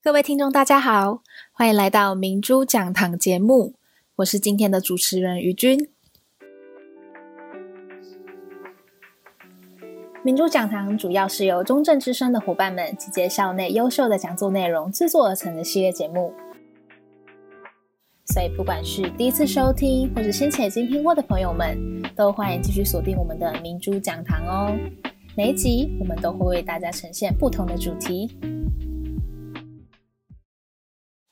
各位听众，大家好，欢迎来到明珠讲堂节目，我是今天的主持人于君。明珠讲堂主要是由中正之声的伙伴们集结校内优秀的讲座内容制作而成的系列节目，所以不管是第一次收听或是先前已经听过的朋友们，都欢迎继续锁定我们的明珠讲堂哦。每一集我们都会为大家呈现不同的主题。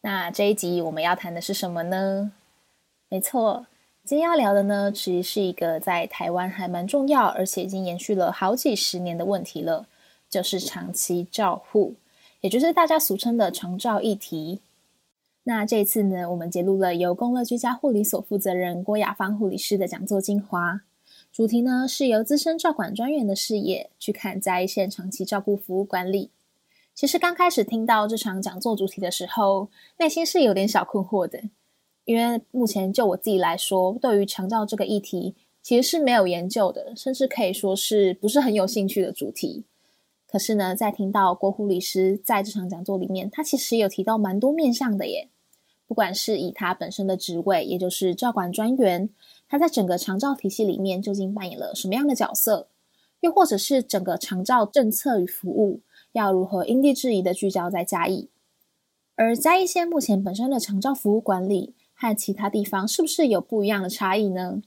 那这一集我们要谈的是什么呢？没错，今天要聊的呢，其实是一个在台湾还蛮重要，而且已经延续了好几十年的问题了，就是长期照护，也就是大家俗称的长照议题。那这一次呢，我们揭露了由公乐居家护理所负责人郭雅芳护理师的讲座精华，主题呢是由资深照管专员的视野去看在一线长期照顾服务管理。其实刚开始听到这场讲座主题的时候，内心是有点小困惑的，因为目前就我自己来说，对于长照这个议题，其实是没有研究的，甚至可以说是不是很有兴趣的主题。可是呢，在听到郭护理师在这场讲座里面，他其实有提到蛮多面向的耶，不管是以他本身的职位，也就是照管专员，他在整个长照体系里面究竟扮演了什么样的角色，又或者是整个长照政策与服务。要如何因地制宜的聚焦在嘉义，而嘉义县目前本身的长照服务管理和其他地方是不是有不一样的差异呢？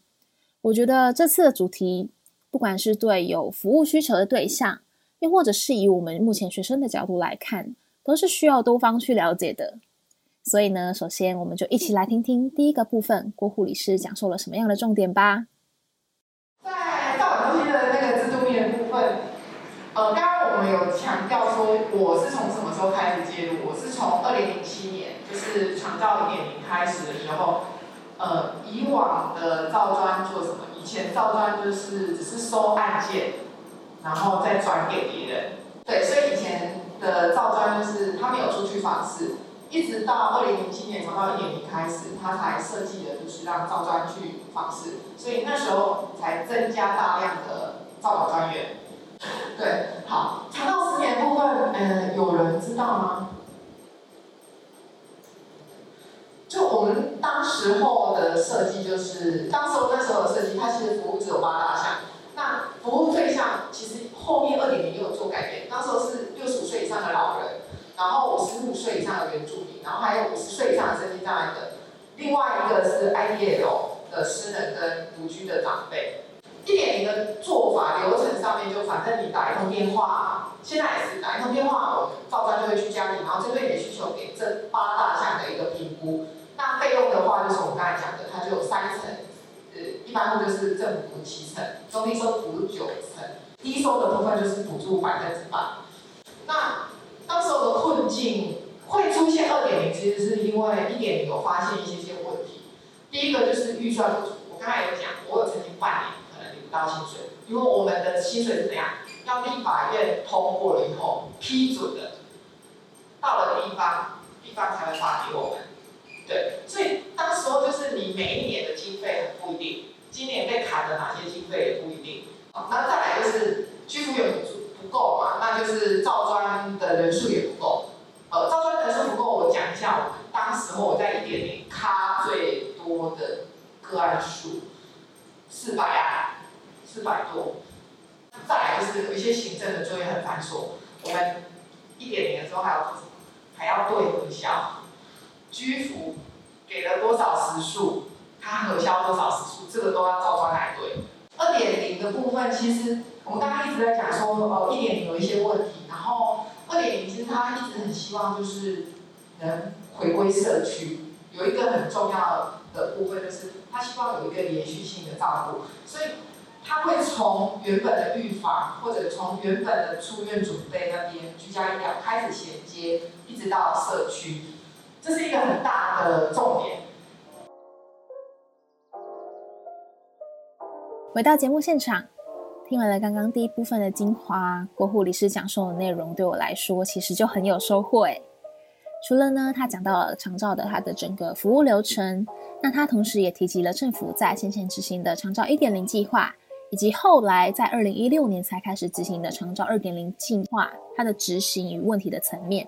我觉得这次的主题，不管是对有服务需求的对象，又或者是以我们目前学生的角度来看，都是需要多方去了解的。所以呢，首先我们就一起来听听第一个部分，郭护理师讲授了什么样的重点吧。在照管中心的那个制度面的部分，呃，刚。我们有强调说，我是从什么时候开始介入？我是从二零零七年，就是长照一点零开始的时候，呃，以往的照专做什么？以前照专就是只是收案件，然后再转给别人。对，所以以前的照专就是他没有出去访视，一直到二零零七年长照一点零开始，他才设计的就是让照专去访视，所以那时候才增加大量的照管专员。对，好，长到十年部分，嗯，有人知道吗？就我们当时候的设计，就是当时候那时候的设计，它其实服务只有八大项。那服务对象其实后面二点零也有做改变，当时候是六十五岁以上的老人，然后五十五岁以上的原住民，然后还有五十岁以上的身心障碍的，另外一个是 IDL 的私人跟独居的长辈。一点零的做法流程上面，就反正你打一通电话，现在也是打一通电话，我照专就会去家里，然后针对你的需求给这八大项的一个评估。那费用的话，就是我们刚才讲的，它就有三层，呃，一般就是政府七成，中低收补九成，低收的部分就是补助百分之百。那当时候的困境会出现二点零，其实是因为一点零有发现一些些问题。第一个就是预算不足，我刚才有讲，我有曾经半年。到薪水，因为我们的薪水是怎样？要立法院通过了以后批准的，到了地方，地方才会发给我们。对，所以当时候就是你每一年的经费很不一定，今年被砍了哪些经费也不一定。好，那再来就是居服员不够嘛，那就是照专的人数也不够。呃，照专人数不够，我讲一下我们当时候我在一点零卡最多的个案数，四百啊。四百多，再来就是有一些行政的作业很繁琐。我们一点零的时候还要？还要对核销，居服给了多少时数，他核销多少时数，这个都要照专来对。二点零的部分，其实我们刚刚一直在讲说，哦，一点零有一些问题，然后二点零其实他一直很希望就是能回归社区，有一个很重要的部分就是他希望有一个连续性的照顾，所以。他会从原本的预防，或者从原本的出院准备那边居家医疗开始衔接，一直到社区，这是一个很大的重点。回到节目现场，听完了刚刚第一部分的精华，郭护理师讲授的内容对我来说其实就很有收获诶。除了呢，他讲到了长照的他的整个服务流程，那他同时也提及了政府在先前执行的长照一点零计划。以及后来在二零一六年才开始执行的长照二点零进化，它的执行与问题的层面。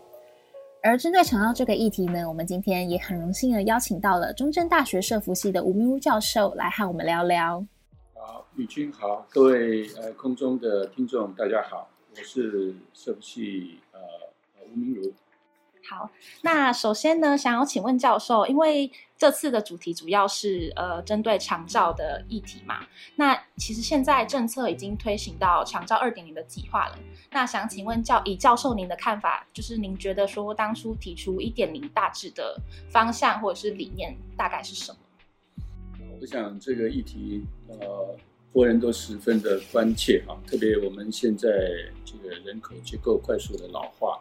而针对长照这个议题呢，我们今天也很荣幸的邀请到了中正大学社福系的吴明如教授来和我们聊聊。好，宇君好，各位呃空中的听众大家好，我是社福系呃吴明如。好，那首先呢，想要请问教授，因为这次的主题主要是呃针对长照的议题嘛，那其实现在政策已经推行到长照二点零的计划了。那想请问教以教授您的看法，就是您觉得说当初提出一点零大致的方向或者是理念大概是什么？我想这个议题呃，国人都十分的关切哈，特别我们现在这个人口结构快速的老化。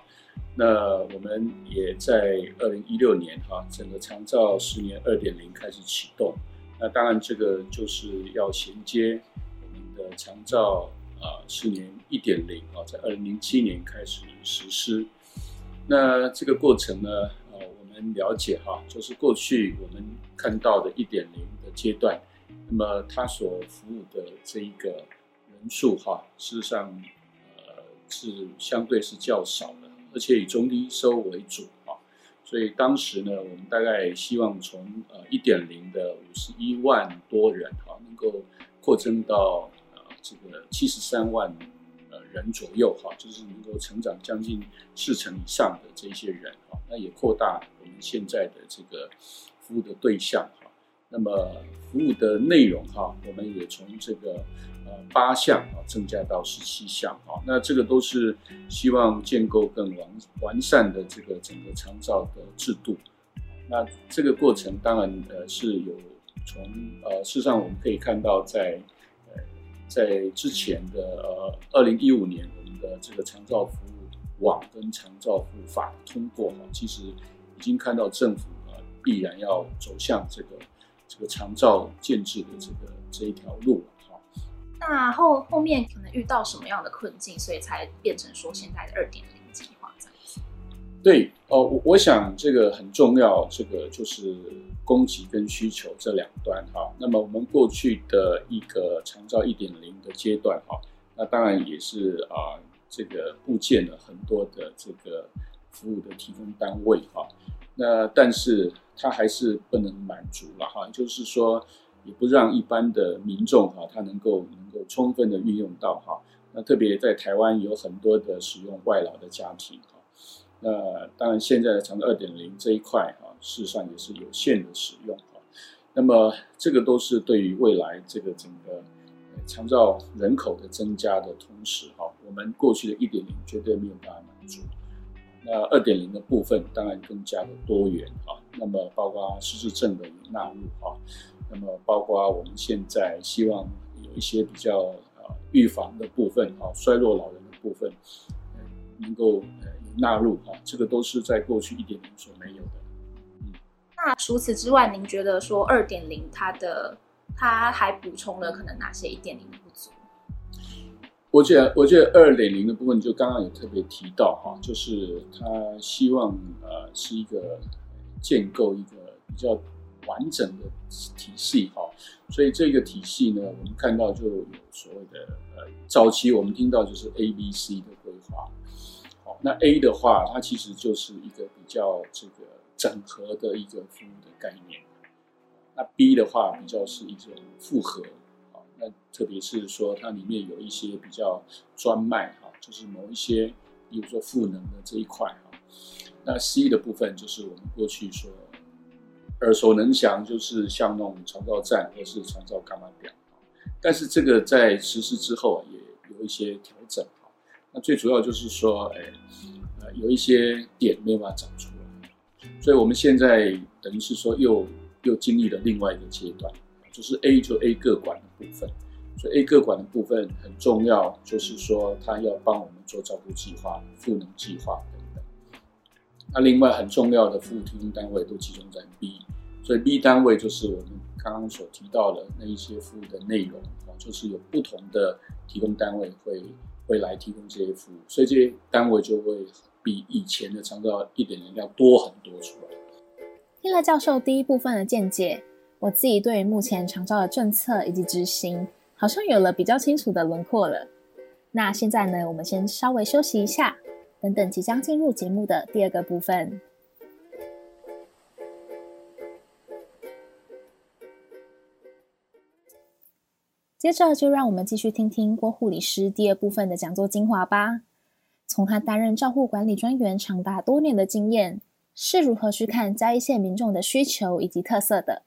那我们也在二零一六年哈，整个长照十年二点零开始启动。那当然，这个就是要衔接我们的长照啊十年一点零啊，在二零零七年开始实施。那这个过程呢，呃，我们了解哈，就是过去我们看到的一点零的阶段，那么它所服务的这一个人数哈，事实上呃是相对是较少的。而且以中低收为主啊，所以当时呢，我们大概希望从呃一点零的五十一万多人哈，能够扩增到呃这个七十三万呃人左右哈，就是能够成长将近四成以上的这些人哈，那也扩大我们现在的这个服务的对象，那么服务的内容哈，我们也从这个呃。八项啊，增加到十七项啊，那这个都是希望建构更完完善的这个整个长照的制度。那这个过程当然呃是有从呃事实上我们可以看到在呃在之前的呃二零一五年我们的这个长照服务网跟长照服务法通过哈，其实已经看到政府啊必然要走向这个这个长照建制的这个这一条路。那后后面可能遇到什么样的困境，所以才变成说现在的二点零计划这样子？对哦，我我想这个很重要，这个就是供给跟需求这两端哈。那么我们过去的一个长照一点零的阶段哈，那当然也是啊，这个部建了很多的这个服务的提供单位哈。那但是它还是不能满足了哈，就是说。也不让一般的民众哈，他能够能够充分的运用到哈。那特别在台湾有很多的使用外劳的家庭哈。那当然现在的长照二点零这一块哈，事实上也是有限的使用哈。那么这个都是对于未来这个整个长照人口的增加的同时哈，我们过去的一点零绝对没有办法满足。那二点零的部分当然更加的多元哈。那么包括失智症的也纳入啊。那么，包括我们现在希望有一些比较呃预防的部分啊，衰弱老人的部分，能够呃纳入啊，这个都是在过去一点零所没有的。嗯，那除此之外，您觉得说二点零它的它还补充了可能哪些一点零的不足？我觉得，我觉得二点零的部分就刚刚有特别提到哈，就是他希望呃是一个建构一个比较。完整的体系哈，所以这个体系呢，我们看到就有所谓的呃，早期我们听到就是 A、B、C 的规划。好，那 A 的话，它其实就是一个比较这个整合的一个服务的概念。那 B 的话，比较是一种复合。好，那特别是说它里面有一些比较专卖哈，就是某一些，比如说赋能的这一块哈。那 C 的部分就是我们过去说。耳熟能详，就是像那种长照站或是长照伽马表，但是这个在实施之后啊也有一些调整。那最主要就是说，哎，呃，有一些点没有办法找出来，所以我们现在等于是说又又经历了另外一个阶段，就是 A 就 A 个管的部分，所以 A 个管的部分很重要，就是说他要帮我们做照顾计划、赋能计划。那另外很重要的服务提供单位都集中在 B。所以 B 单位就是我们刚刚所提到的那一些服务的内容啊，就是有不同的提供单位会会来提供这些服务，所以这些单位就会比以前的长照一点零要多很多出来。听了教授第一部分的见解，我自己对目前长照的政策以及执行，好像有了比较清楚的轮廓了。那现在呢，我们先稍微休息一下，等等，即将进入节目的第二个部分。接着就让我们继续听听郭护理师第二部分的讲座精华吧。从他担任照护管理专员长达多年的经验，是如何去看嘉义县民众的需求以及特色的？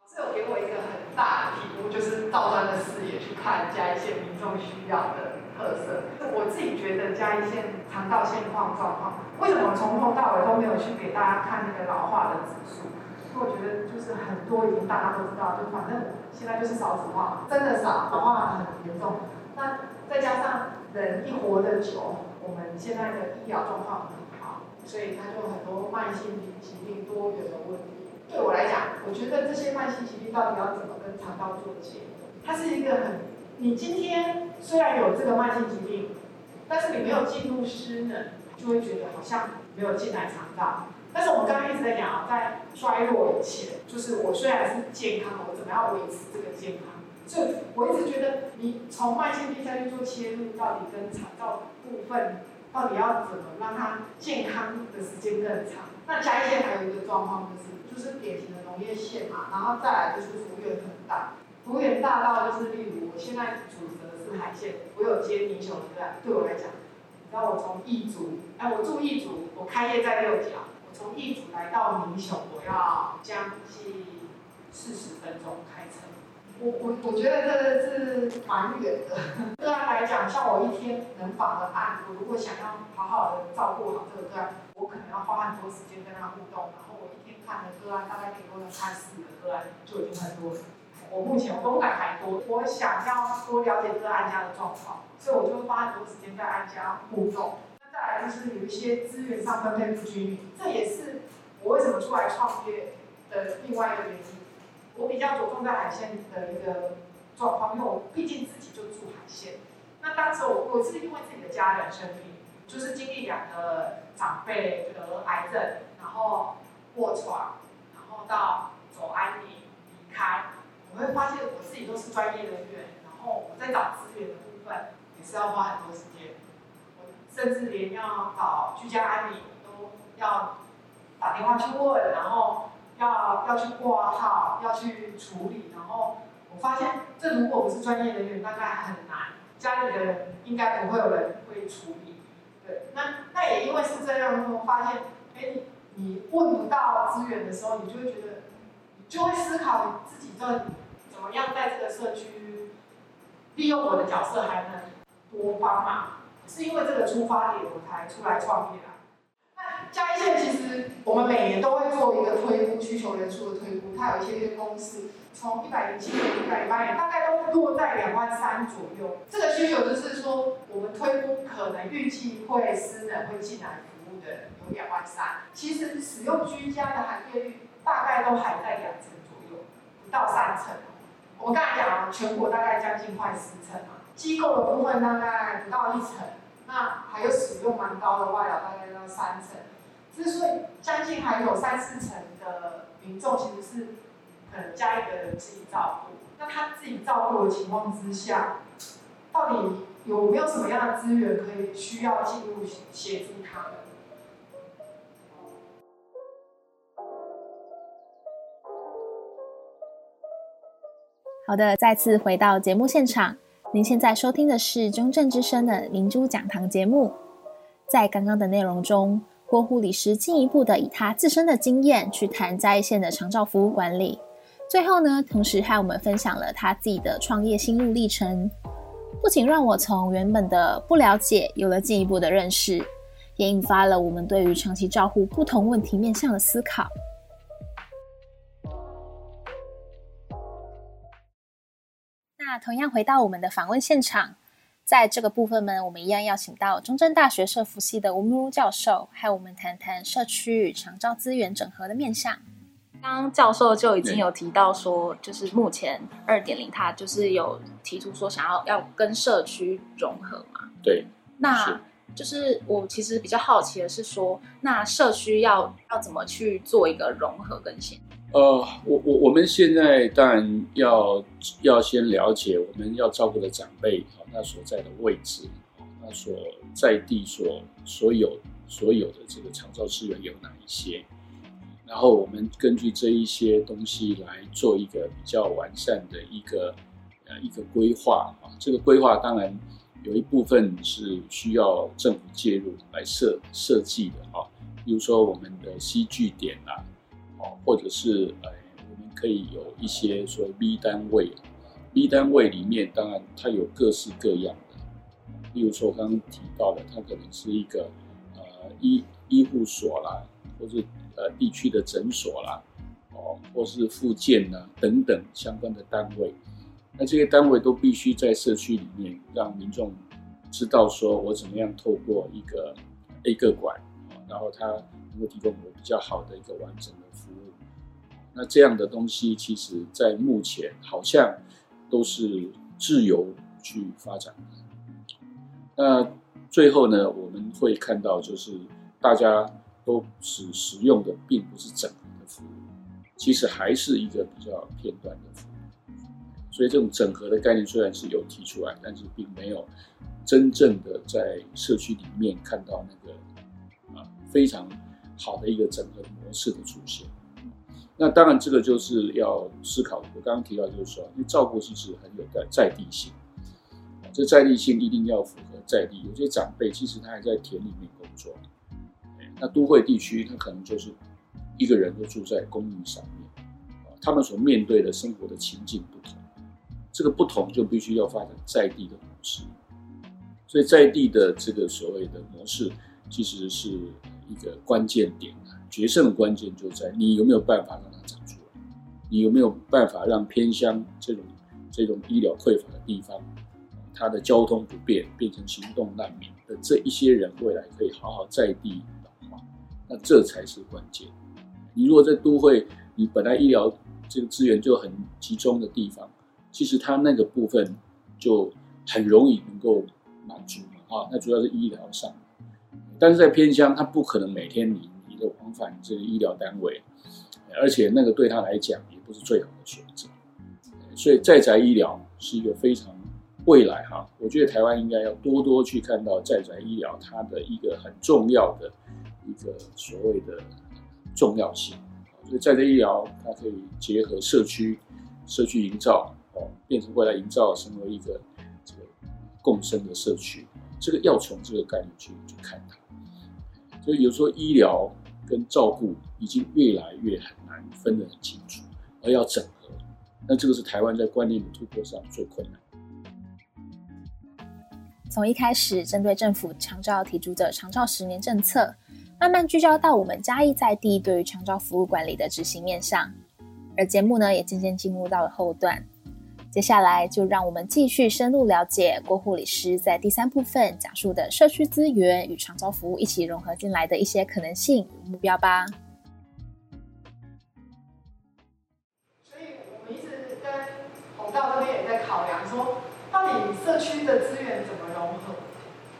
老师有给我一个很大的题目，就是照专的视野去看嘉义县民众需要的特色。我自己觉得嘉义到现况状况，为什么从头到尾都没有去给大家看那个老化的指数？因为我觉得就是很多已经大家都知道，就反正现在就是少子化，真的少，老化很严重。那再加上人一活得久，我们现在的医疗状况很好，所以它就很多慢性疾病多元的问题。对我来讲，我觉得这些慢性疾病到底要怎么跟肠道做结合？它是一个很，你今天虽然有这个慢性疾病，但是你没有进入失能，就会觉得好像没有进来肠道。但是我们刚刚一直在讲啊，在衰弱以前，就是我虽然是健康，我怎么样维持这个健康？所以我一直觉得，你从慢性病再去做切入，到底跟肠道部分，到底要怎么让它健康的时间更长？那嘉义县还有一个状况就是，就是典型的农业县嘛，然后再来就是幅员很大，幅员大到就是例如我现在主责的是海线，我有接民雄的个案，对我来讲，你知道我从义竹，哎，我住义竹，我开业在六甲。从义竹来到民雄，我要将近四十分钟开车。我我我觉得这是蛮远的。个案来讲，像我一天能访的案，我如果想要好好的照顾好这个个案，我可能要花很多时间跟他互动。然后我一天看的个案，大概顶多能看四个个案，就已经很多了。我目前我都敢还多，我想要多了解这个案家的状况，所以我就花很多时间在案家互动。再来就是有一些资源上分配不均匀，这也是我为什么出来创业的另外一个原因。我比较着重在海线的一个状况，因为我毕竟自己就住海线。那当时我我是因为自己的家人生病，就是经历两个长辈得癌症，然后卧床，然后到走安宁离开，我会发现我自己都是专业人员，然后我在找资源的部分也是要花很多时间。我甚至连要找居家安宁都要打电话去问，然后要要去挂号，要去处理。然后我发现，这如果不是专业人员，大概很难。家里的人应该不会有人会处理。对，那那也因为是这样，我发现，哎，你你问不到资源的时候，你就会觉得，你就会思考自己到底怎么样在这个社区利用我的角色，还能多帮忙。是因为这个出发点，我才出来创业的。那嘉义县其实我们每年都会做一个推估需求人数的推估，它有一些公式，从一百零七年、一百零八年，大概都落在两万三左右。这个需求就是说，我们推估可能预计会私人会进来服务的有两万三。其实使用居家的含业率大概都还在两成左右，不到三成。我们刚才讲了，全国大概将近快十成嘛，机构的部分大概不到一成。那还有使用蛮高的外劳，大概到三成，之所以将近还有三四成的民众其实是可能家里的人自己照顾。那他自己照顾的情况之下，到底有没有什么样的资源可以需要进入协助他们？好的，再次回到节目现场。您现在收听的是中正之声的明珠讲堂节目。在刚刚的内容中，郭护理师进一步的以他自身的经验去谈在线的长照服务管理。最后呢，同时和我们分享了他自己的创业心路历程，不仅让我从原本的不了解有了进一步的认识，也引发了我们对于长期照护不同问题面向的思考。那同样回到我们的访问现场，在这个部分呢，我们一样邀请到中正大学社福系的吴明如教授，和我们谈谈社区与长照资源整合的面向。刚刚教授就已经有提到说，就是目前二点零，他就是有提出说想要要跟社区融合嘛。对，那就是我其实比较好奇的是说，那社区要要怎么去做一个融合跟衔接？呃，我我我们现在当然要要先了解我们要照顾的长辈啊，他所在的位置，它所在地所所有所有的这个长照资源有哪一些，然后我们根据这一些东西来做一个比较完善的一个呃一个规划啊。这个规划当然有一部分是需要政府介入来设设计的啊，比如说我们的西据点啊，或者是呃我们可以有一些所谓 B 单位。B 单位里面，当然它有各式各样的，例如说我刚刚提到的，它可能是一个呃医医护所啦，或是呃地区的诊所啦，哦，或是复健呐等等相关的单位。那这些单位都必须在社区里面让民众知道，说我怎么样透过一个 A 个管，然后它能够提供我比较好的一个完整。那这样的东西，其实在目前好像。都是自由去发展的。那最后呢，我们会看到，就是大家都使使用的并不是整合的服务，其实还是一个比较片段的服务。所以这种整合的概念虽然是有提出来，但是并没有真正的在社区里面看到那个啊非常好的一个整合模式的出现。那当然，这个就是要思考。我刚刚提到，就是说，因为照顾其实很有在在地性，这在地性一定要符合在地。有些长辈其实他还在田里面工作，那都会地区他可能就是一个人就住在公寓上面，他们所面对的生活的情境不同，这个不同就必须要发展在地的模式。所以在地的这个所谓的模式，其实是一个关键点。决胜的关键就在你有没有办法让它长出来，你有没有办法让偏乡这种这种医疗匮乏的地方，它的交通不便变成行动难民的这一些人未来可以好好在地老化，那这才是关键。你如果在都会，你本来医疗这个资源就很集中的地方，其实它那个部分就很容易能够满足嘛啊，那主要是医疗上，但是在偏乡，他不可能每天你你都。往返这个医疗单位，而且那个对他来讲也不是最好的选择，所以在宅医疗是一个非常未来哈，我觉得台湾应该要多多去看到在宅医疗它的一个很重要的一个所谓的重要性。所以在宅医疗它可以结合社区社区营造哦，变成未来营造成为一个这个共生的社区，这个要从这个概念去去看它。所以有时候医疗。跟照顾已经越来越很难分得很清楚，而要整合，那这个是台湾在观念的突破上最困难。从一开始针对政府长照提出的长照十年政策，慢慢聚焦到我们嘉义在地对于长照服务管理的执行面上，而节目呢也渐渐进入到了后段。接下来就让我们继续深入了解郭护理师在第三部分讲述的社区资源与长照服务一起融合进来的一些可能性与目标吧。所以我们一直跟弘道这边也在考量说，到底社区的资源怎么融合？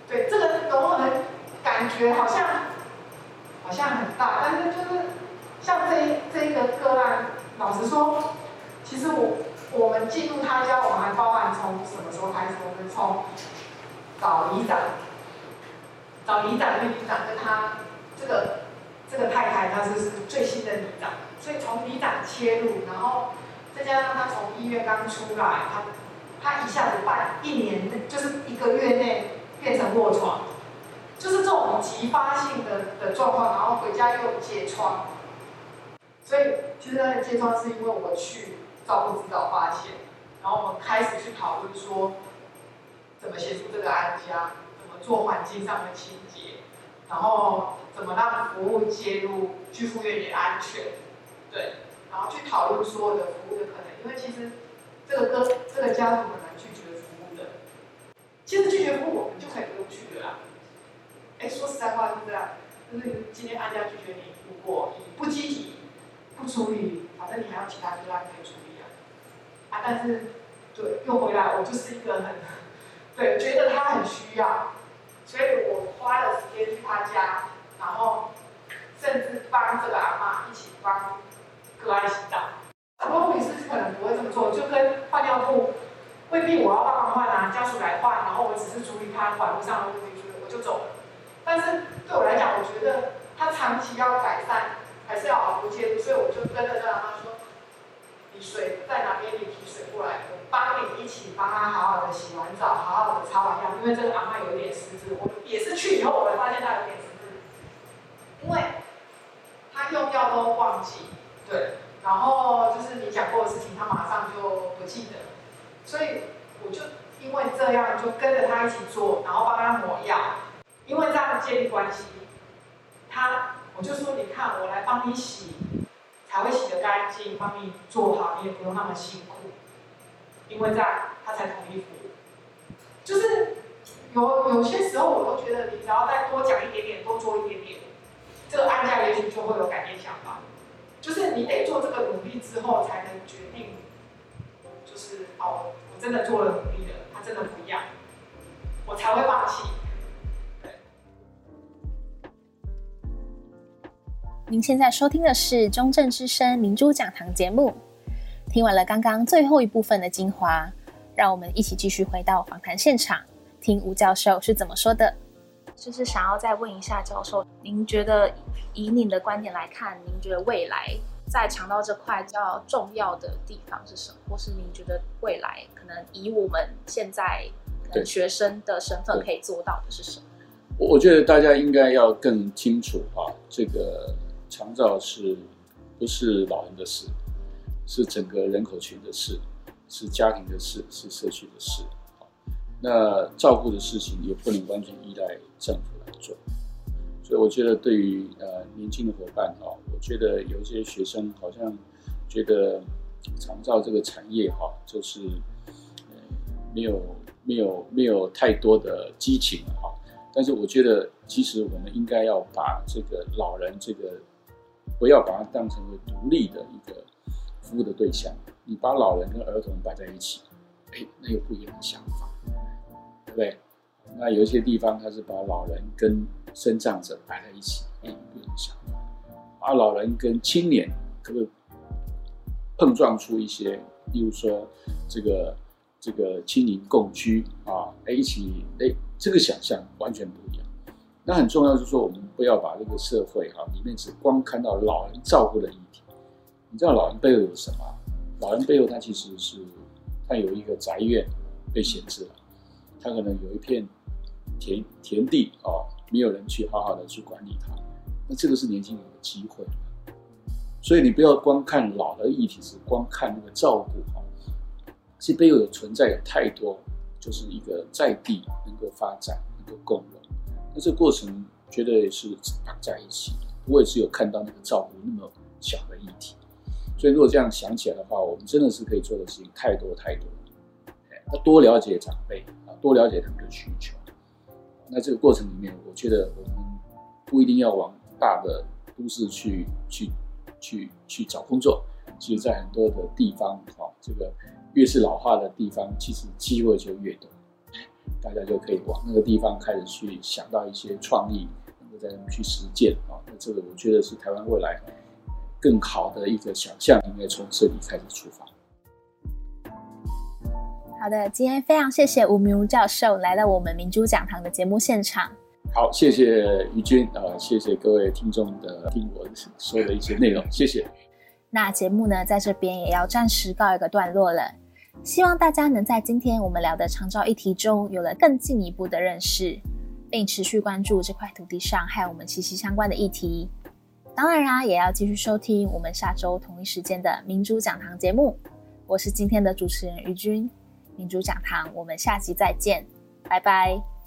对，这个融合的感觉好像好像很大，但是就是像这这一个个案，老实说，其实我。我们进入他家，我们还包含从什么时候开始？我们从找里长，找里长，因为里长跟他这个这个太太，他是是最新的里长，所以从里长切入，然后再加上他从医院刚出来，他他一下子半一年，就是一个月内变成卧床，就是这种急发性的的状况，然后回家又疥疮，所以其实他的疥疮是因为我去。照顾指导发现，然后我们开始去讨论说，怎么协助这个安家，怎么做环境上的清洁，然后怎么让服务介入居服员也安全，对，然后去讨论所有的服务的可能，因为其实这个哥这个家属很难拒绝服务的，其实拒绝服务我们就可以不用去了啦。哎，说实在话是这样，就是今天安家拒绝你，如果你不积极，不处理，反正你还有其他个案可以处理。啊，但是，对，又回来，我就是一个很，对，觉得他很需要，所以我花了时间去他家，然后甚至帮这个阿嬷一起帮个案洗澡。很多护理师可能不会这么做，就跟换尿布，未必我要帮忙换啊，家属来换，然后我只是处理他管路上的问题，我就走了。但是对我来讲，我觉得他长期要改善，还是要好好介入，所以我就跟着这阿妈说：“水在哪边？你提水过来，我帮你一起帮他好好的洗完澡，好好的擦完药。因为这个阿妈有点失智，我也是去以后我才发现他有点失智，因为他用药都忘记，对。”然后就是你讲过的事情，他马上就不记得，所以我就因为这样就跟着他一起做，然后帮他抹药，因为这样建立关系，他我就说你看我来帮你洗，才会洗得干净，帮你做好，你也不用那么辛苦，因为这样他才同意服务。就是有有些时候我都觉得你只要再多讲一点点，多做一点点，这个案家也许就会有改变想法。就是你得做这个努力之后，才能决定，就是哦，我真的做了努力了，他真的不一样，我才会放弃。您现在收听的是中正之声明珠讲堂节目，听完了刚刚最后一部分的精华，让我们一起继续回到访谈现场，听吴教授是怎么说的。就是想要再问一下教授，您觉得以您的观点来看，您觉得未来在肠道这块较重要的地方是什么？或是您觉得未来可能以我们现在学生的身份可以做到的是什么？我觉得大家应该要更清楚啊，这个长照是不是老人的事，是整个人口群的事，是家庭的事，是社区的事。那照顾的事情也不能完全依赖政府来做，所以我觉得对于呃年轻的伙伴啊，我觉得有一些学生好像觉得长照这个产业哈，就是呃没有没有没有太多的激情哈，但是我觉得其实我们应该要把这个老人这个不要把它当成为独立的一个服务的对象，你把老人跟儿童摆在一起，哎，那有不一样的想法。对不对，那有一些地方他是把老人跟身障者摆在一起，哎，不一样的想法，把老人跟青年可不可以碰撞出一些，例如说这个这个青年共居啊，哎，一起哎，这个想象完全不一样。那很重要就是说，我们不要把这个社会哈里面只光看到老人照顾的议题。你知道老人背后有什么？老人背后他其实是他有一个宅院被闲置了。他可能有一片田田地啊，没有人去好好的去管理它，那这个是年轻人的机会。所以你不要光看老的议题，是光看那个照顾啊，这背后有存在有太多，就是一个在地能够发展、能够共融，那这个过程绝对是绑在一起，不会只有看到那个照顾那么小的议题。所以如果这样想起来的话，我们真的是可以做的事情太多太多。了。那多了解长辈啊。多了解他们的需求，那这个过程里面，我觉得我们不一定要往大的都市去去去去找工作。其实，在很多的地方，哈，这个越是老化的地方，其实机会就越多，大家就可以往那个地方开始去想到一些创意，能够在那边去实践啊。那这个我觉得是台湾未来更好的一个想象，应该从这里开始出发。好的，今天非常谢谢吴明儒教授来到我们明珠讲堂的节目现场。好，谢谢于军啊、呃，谢谢各位听众的听我说的一些内容，谢谢。那节目呢，在这边也要暂时告一个段落了。希望大家能在今天我们聊的长照议题中，有了更进一步的认识，并持续关注这块土地上和我们息息相关的议题。当然啦，也要继续收听我们下周同一时间的民主讲堂节目。我是今天的主持人于君。民主讲堂，我们下集再见，拜拜。